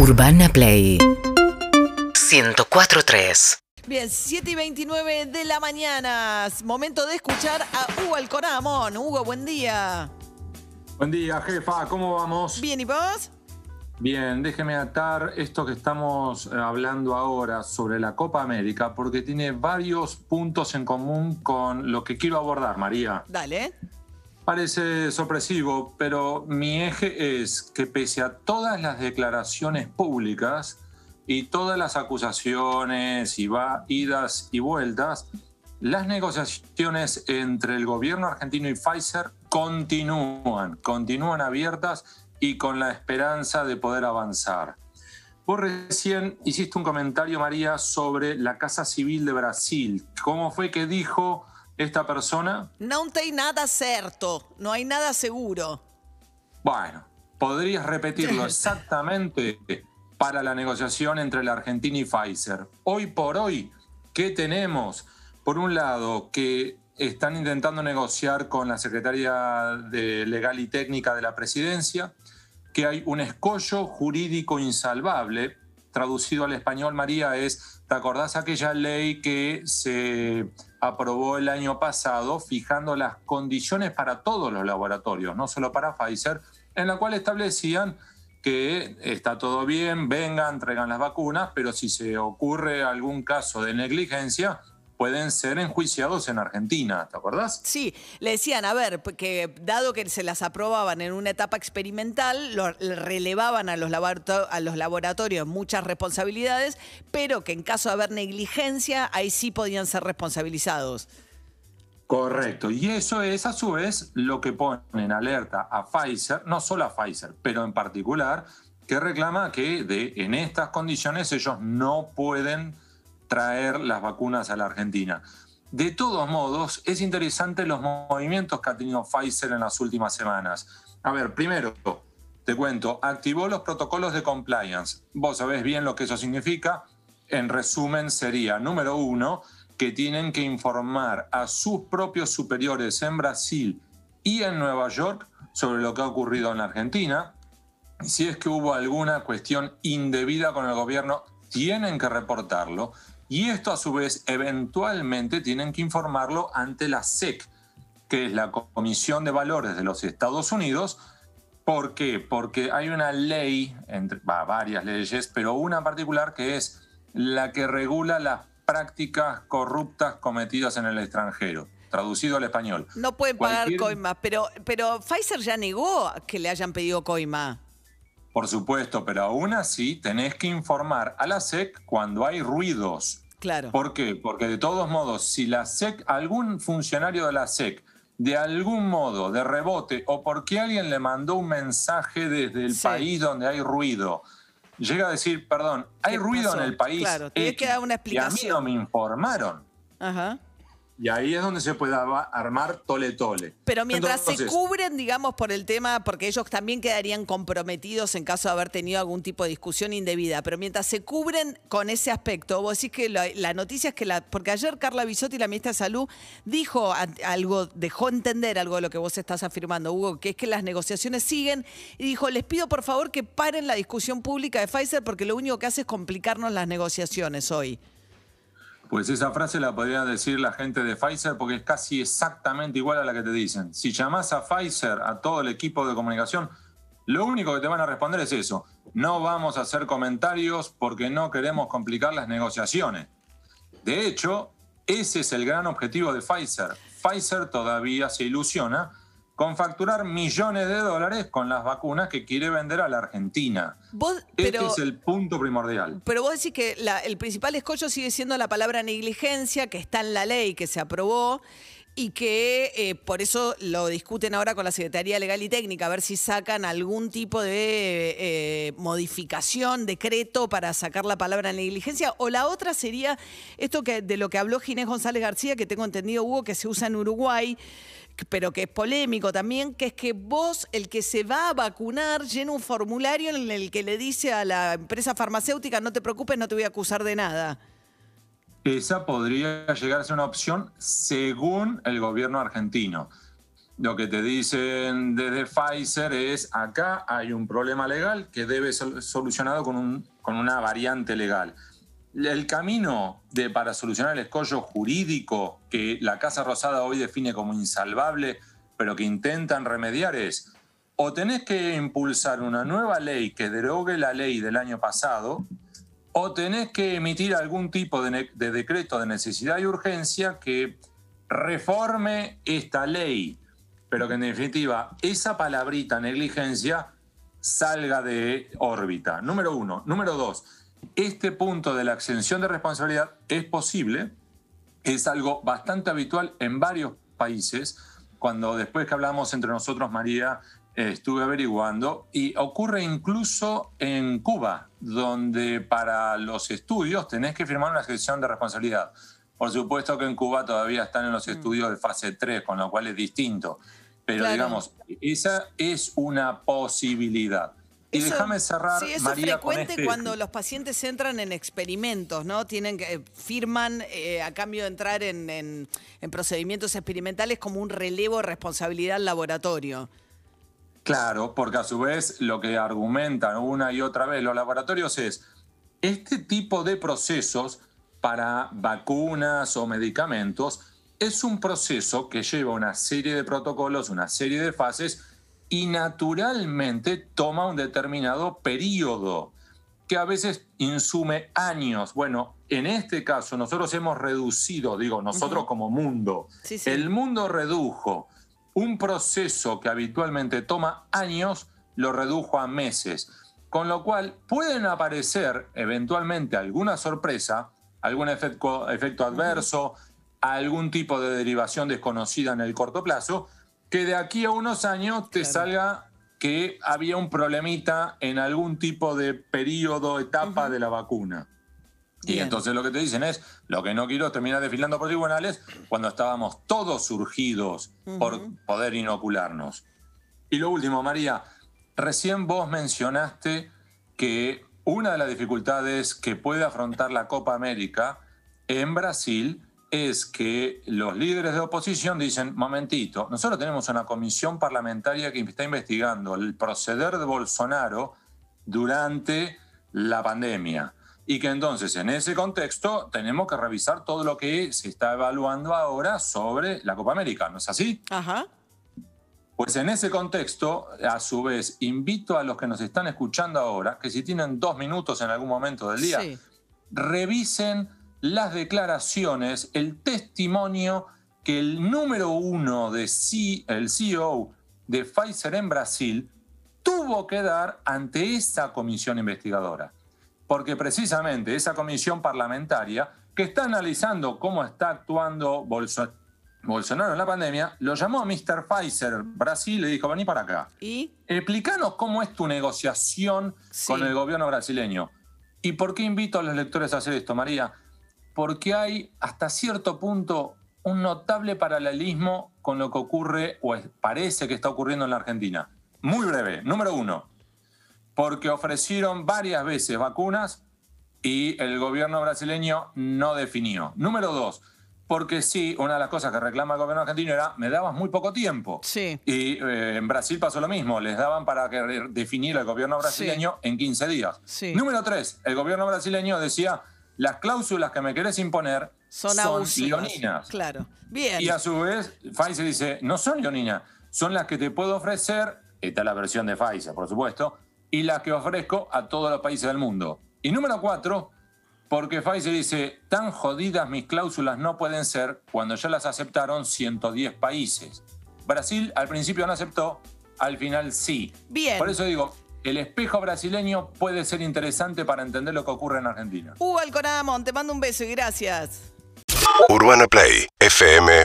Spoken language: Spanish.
Urbana Play 104.3 Bien, 7 y 29 de la mañana. Momento de escuchar a Hugo Alcoramón. Hugo, buen día. Buen día, jefa. ¿Cómo vamos? Bien, ¿y vos? Bien, déjeme atar esto que estamos eh, hablando ahora sobre la Copa América, porque tiene varios puntos en común con lo que quiero abordar, María. Dale. Parece sorpresivo, pero mi eje es que pese a todas las declaraciones públicas y todas las acusaciones y va, idas y vueltas, las negociaciones entre el gobierno argentino y Pfizer continúan, continúan abiertas y con la esperanza de poder avanzar. Vos recién hiciste un comentario, María, sobre la Casa Civil de Brasil. ¿Cómo fue que dijo esta persona? No hay nada cierto, no hay nada seguro. Bueno, ¿podrías repetirlo exactamente para la negociación entre la Argentina y Pfizer? Hoy por hoy, ¿qué tenemos? Por un lado, que están intentando negociar con la Secretaría de Legal y Técnica de la Presidencia, que hay un escollo jurídico insalvable, traducido al español, María, es, ¿te acordás aquella ley que se aprobó el año pasado fijando las condiciones para todos los laboratorios, no solo para Pfizer, en la cual establecían que está todo bien, vengan, traigan las vacunas, pero si se ocurre algún caso de negligencia, pueden ser enjuiciados en Argentina, ¿te acordás? Sí, le decían, a ver, que dado que se las aprobaban en una etapa experimental, lo, relevaban a los, a los laboratorios muchas responsabilidades, pero que en caso de haber negligencia, ahí sí podían ser responsabilizados. Correcto, y eso es a su vez lo que pone en alerta a Pfizer, no solo a Pfizer, pero en particular, que reclama que de, en estas condiciones ellos no pueden traer las vacunas a la Argentina. De todos modos, es interesante los movimientos que ha tenido Pfizer en las últimas semanas. A ver, primero, te cuento, activó los protocolos de compliance. Vos sabés bien lo que eso significa. En resumen, sería, número uno, que tienen que informar a sus propios superiores en Brasil y en Nueva York sobre lo que ha ocurrido en la Argentina. Si es que hubo alguna cuestión indebida con el gobierno, tienen que reportarlo y esto a su vez eventualmente tienen que informarlo ante la SEC, que es la Comisión de Valores de los Estados Unidos. ¿Por qué? Porque hay una ley, entre, varias leyes, pero una en particular que es la que regula las prácticas corruptas cometidas en el extranjero. Traducido al español. No pueden pagar coimas, pero, pero Pfizer ya negó que le hayan pedido coima. Por supuesto, pero aún así tenés que informar a la SEC cuando hay ruidos. Claro. ¿Por qué? Porque de todos modos, si la SEC, algún funcionario de la SEC, de algún modo, de rebote, o porque alguien le mandó un mensaje desde el país donde hay ruido, llega a decir, perdón, hay ruido en el país. Claro, tiene que dar una explicación. Y a mí no me informaron. Ajá. Y ahí es donde se puede armar tole tole. Pero mientras se cubren, digamos, por el tema, porque ellos también quedarían comprometidos en caso de haber tenido algún tipo de discusión indebida, pero mientras se cubren con ese aspecto, vos decís que la, noticia es que la. Porque ayer Carla Bisotti, la ministra de Salud, dijo algo, dejó entender algo de lo que vos estás afirmando, Hugo, que es que las negociaciones siguen, y dijo: les pido por favor que paren la discusión pública de Pfizer porque lo único que hace es complicarnos las negociaciones hoy. Pues esa frase la podría decir la gente de Pfizer porque es casi exactamente igual a la que te dicen. Si llamas a Pfizer, a todo el equipo de comunicación, lo único que te van a responder es eso. No vamos a hacer comentarios porque no queremos complicar las negociaciones. De hecho, ese es el gran objetivo de Pfizer. Pfizer todavía se ilusiona con facturar millones de dólares con las vacunas que quiere vender a la Argentina. este es el punto primordial. Pero vos decís que el principal escollo sigue siendo la palabra negligencia, que está en la ley, que se aprobó y que eh, por eso lo discuten ahora con la Secretaría Legal y Técnica, a ver si sacan algún tipo de eh, modificación, decreto para sacar la palabra negligencia. O la otra sería esto que de lo que habló Ginés González García, que tengo entendido, Hugo, que se usa en Uruguay, pero que es polémico también, que es que vos, el que se va a vacunar, llena un formulario en el que le dice a la empresa farmacéutica, no te preocupes, no te voy a acusar de nada. Esa podría llegar a ser una opción según el gobierno argentino. lo que te dicen desde Pfizer es, acá hay un problema legal que debe ser solucionado con, un, con una variante legal. El camino de, para solucionar el escollo jurídico que la Casa Rosada hoy define como insalvable, pero que intentan remediar es, o tenés que impulsar una nueva ley que derogue la ley del año pasado, o tenés que emitir algún tipo de, de decreto de necesidad y urgencia que reforme esta ley, pero que en definitiva esa palabrita negligencia salga de órbita. Número uno. Número dos, este punto de la exención de responsabilidad es posible, es algo bastante habitual en varios países. Cuando después que hablamos entre nosotros, María, estuve averiguando, y ocurre incluso en Cuba, donde para los estudios tenés que firmar una exención de responsabilidad. Por supuesto que en Cuba todavía están en los mm. estudios de fase 3, con lo cual es distinto. Pero digamos, esa es una posibilidad. Y déjame cerrar. Sí, eso es frecuente este cuando los pacientes entran en experimentos, ¿no? Tienen que eh, firman eh, a cambio de entrar en, en, procedimientos experimentales como un relevo de responsabilidad al laboratorio. Claro, porque a su vez lo que argumentan una y otra vez los laboratorios es este tipo de procesos para vacunas o medicamentos es un proceso que lleva una serie de protocolos, una serie de fases y naturalmente toma un determinado periodo que a veces insume años. Bueno, en este caso nosotros hemos reducido, digo, nosotros como mundo, el mundo redujo un proceso que habitualmente toma años, lo redujo a meses. Con lo cual pueden aparecer eventualmente alguna sorpresa, algún efecto, efecto adverso, algún tipo de derivación desconocida en el corto plazo, que de aquí a unos años te salga que había un problemita en algún tipo de periodo, etapa de la vacuna. Y entonces lo que te dicen es, lo que no quiero es terminar desfilando por tribunales cuando estábamos todos surgidos por poder inocularnos. Y lo último, María, recién vos mencionaste que una de las dificultades que puede afrontar la Copa América en Brasil es que los líderes de oposición dicen, momentito, nosotros tenemos una comisión parlamentaria que está investigando el proceder de Bolsonaro durante la pandemia y que entonces en ese contexto tenemos que revisar todo lo que se está evaluando ahora sobre la Copa América, ¿no es así? Ajá. Pues en ese contexto, a su vez, invito a los que nos están escuchando ahora, que si tienen dos minutos en algún momento del día, revisen las declaraciones, el testimonio que el número uno de C, el CEO de Pfizer en Brasil tuvo que dar ante esa comisión investigadora porque precisamente esa comisión parlamentaria que está analizando cómo está actuando Bolsonaro en la pandemia, lo llamó a Mr. Pfizer Brasil y le dijo, vení para acá. ¿Y? Explícanos cómo es tu negociación con el gobierno brasileño. ¿Y por qué invito a los lectores a hacer esto, María? Porque hay hasta cierto punto un notable paralelismo con lo que ocurre o parece que está ocurriendo en la Argentina. Muy breve. Número uno, porque ofrecieron varias veces vacunas y el gobierno brasileño no definió. Número dos, porque sí, una de las cosas que reclama el gobierno argentino era, me dabas muy poco tiempo. Sí. Y eh, en Brasil pasó lo mismo, les daban para que definir el gobierno brasileño en 15 días. Sí. Número tres, el gobierno brasileño decía, las cláusulas que me querés imponer son, son leoninas. Claro, bien. Y a su vez, Pfizer dice, no son leoninas, son las que te puedo ofrecer, esta es la versión de Pfizer, por supuesto, y la que ofrezco a todos los países del mundo. Y número cuatro, porque Pfizer dice, tan jodidas mis cláusulas no pueden ser cuando ya las aceptaron 110 países. Brasil al principio no aceptó, al final sí. Bien. Por eso digo, el espejo brasileño puede ser interesante para entender lo que ocurre en Argentina. Hugo Alcoramón, te mando un beso y gracias. Urbana Play, FM.